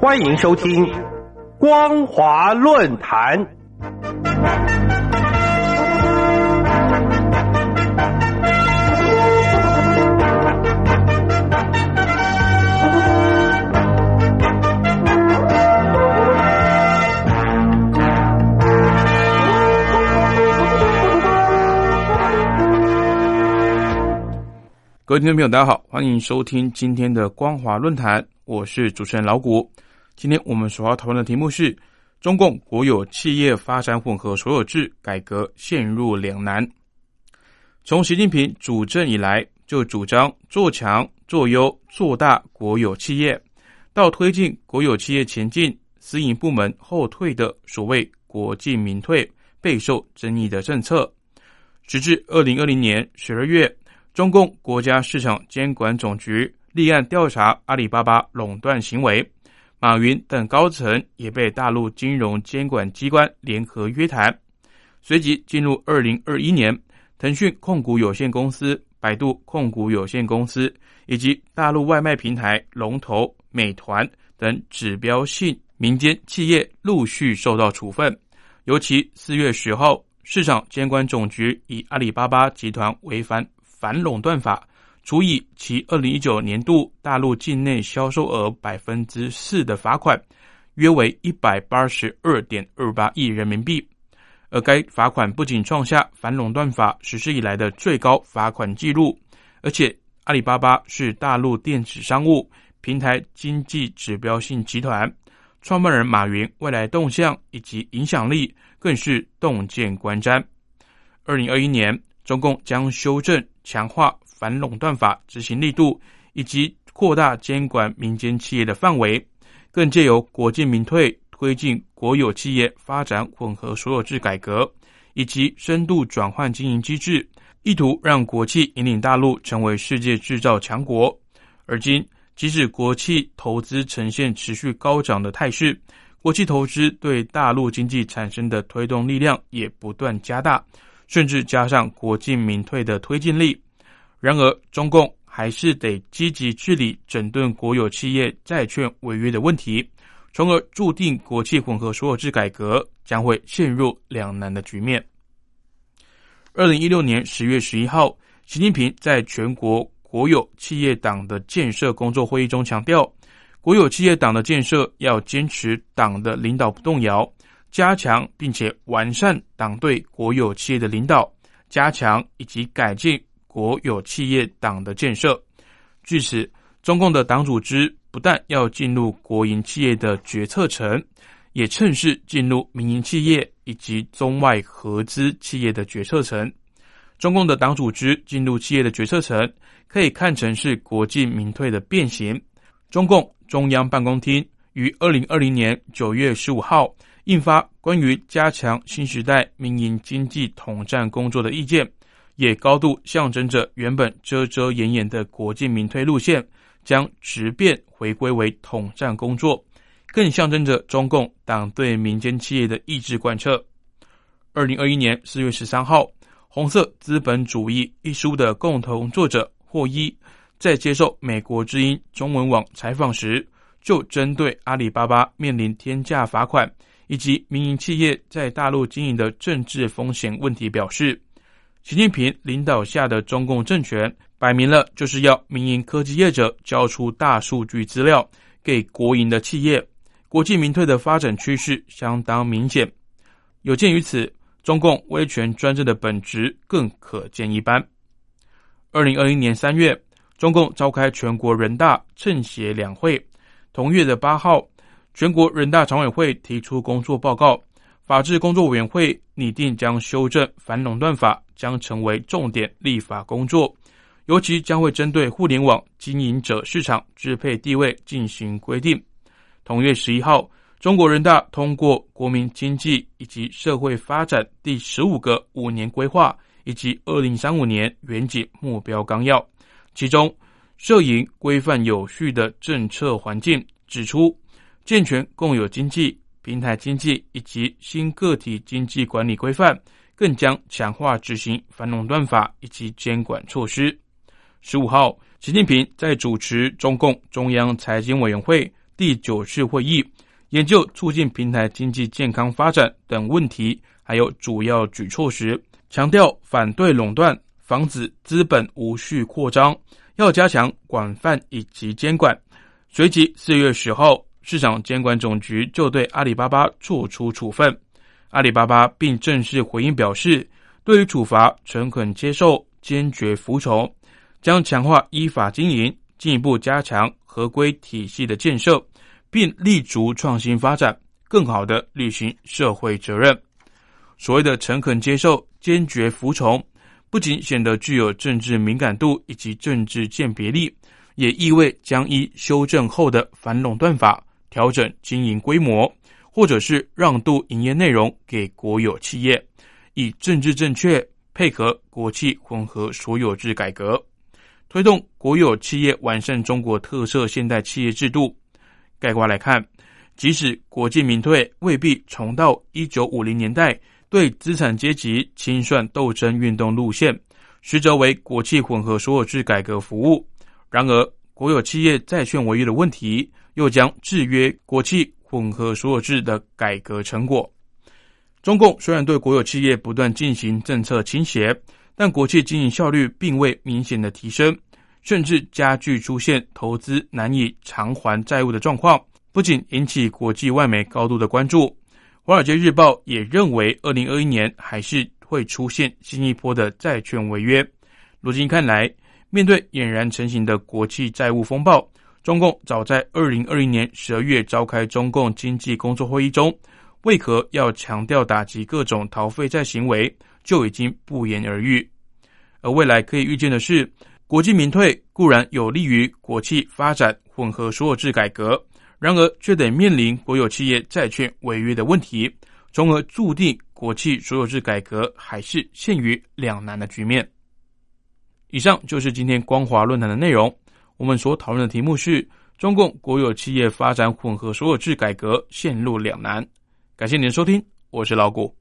欢迎收听光华论坛。各位听众朋友，大家好，欢迎收听今天的光华论坛，我是主持人老谷。今天我们所要讨论的题目是：中共国有企业发展混合所有制改革陷入两难。从习近平主政以来，就主张做强、做优、做大国有企业，到推进国有企业前进、私营部门后退的所谓“国进民退”备受争议的政策，直至二零二零年十二月。中共国家市场监管总局立案调查阿里巴巴垄断行为，马云等高层也被大陆金融监管机关联合约谈。随即进入二零二一年，腾讯控股有限公司、百度控股有限公司以及大陆外卖平台龙头美团等指标性民间企业陆续受到处分。尤其四月十号，市场监管总局以阿里巴巴集团违反反垄断法处以其二零一九年度大陆境内销售额百分之四的罚款，约为一百八十二点二八亿人民币。而该罚款不仅创下反垄断法实施以来的最高罚款记录，而且阿里巴巴是大陆电子商务平台经济指标性集团，创办人马云未来动向以及影响力更是洞见观瞻。二零二一年，中共将修正。强化反垄断法执行力度，以及扩大监管民间企业的范围，更借由国进民退推进国有企业发展混合所有制改革，以及深度转换经营机制，意图让国企引领大陆成为世界制造强国。而今，即使国企投资呈现持续高涨的态势，国际投资对大陆经济产生的推动力量也不断加大。甚至加上国进民退的推进力，然而中共还是得积极治理整顿国有企业债券违约的问题，从而注定国企混合所有制改革将会陷入两难的局面。二零一六年十月十一号，习近平在全国国有企业党的建设工作会议中强调，国有企业党的建设要坚持党的领导不动摇。加强并且完善党对国有企业的领导，加强以及改进国有企业党的建设。据此，中共的党组织不但要进入国营企业的决策层，也趁势进入民营企业以及中外合资企业的决策层。中共的党组织进入企业的决策层，可以看成是国进民退的变形。中共中央办公厅于二零二零年九月十五号。印发关于加强新时代民营经济统战工作的意见，也高度象征着原本遮遮掩掩的国进民退路线将直变回归为统战工作，更象征着中共党对民间企业的意志贯彻。二零二一年四月十三号，《红色资本主义》一书的共同作者霍伊在接受美国之音中文网采访时，就针对阿里巴巴面临天价罚款。以及民营企业在大陆经营的政治风险问题，表示，习近平领导下的中共政权摆明了就是要民营科技业者交出大数据资料给国营的企业，国进民退的发展趋势相当明显。有鉴于此，中共威权专政的本质更可见一斑。二零二一年三月，中共召开全国人大政协两会，同月的八号。全国人大常委会提出工作报告，法制工作委员会拟定将修正反垄断法将成为重点立法工作，尤其将会针对互联网经营者市场支配地位进行规定。同月十一号，中国人大通过国民经济以及社会发展第十五个五年规划以及二零三五年远景目标纲要，其中摄影规范有序的政策环境指出。健全共有经济、平台经济以及新个体经济管理规范，更将强化执行反垄断法以及监管措施。十五号，习近平在主持中共中央财经委员会第九次会议，研究促进平台经济健康发展等问题，还有主要举措时，强调反对垄断，防止资本无序扩张，要加强广泛以及监管。随即，四月十号，市场监管总局就对阿里巴巴作出处分。阿里巴巴并正式回应表示，对于处罚诚恳接受，坚决服从，将强化依法经营，进一步加强合规体系的建设，并立足创新发展，更好的履行社会责任。所谓的诚恳接受、坚决服从，不仅显得具有政治敏感度以及政治鉴别力。也意味将依修正后的反垄断法调整经营规模，或者是让渡营业内容给国有企业，以政治正确配合国企混合所有制改革，推动国有企业完善中国特色现代企业制度。概括来看，即使国进民退未必重到一九五零年代对资产阶级清算斗争运动路线，实则为国企混合所有制改革服务。然而，国有企业债券违约的问题，又将制约国企混合所有制的改革成果。中共虽然对国有企业不断进行政策倾斜，但国企经营效率并未明显的提升，甚至加剧出现投资难以偿还债务的状况，不仅引起国际外媒高度的关注，《华尔街日报》也认为，二零二一年还是会出现新一波的债券违约。如今看来。面对俨然成型的国际债务风暴，中共早在二零二零年十二月召开中共经济工作会议中，为何要强调打击各种逃废债行为，就已经不言而喻。而未来可以预见的是，国进民退固然有利于国企发展混合所有制改革，然而却得面临国有企业债券违约的问题，从而注定国企所有制改革还是陷于两难的局面。以上就是今天光华论坛的内容。我们所讨论的题目是：中共国有企业发展混合所有制改革陷入两难。感谢您的收听，我是老谷。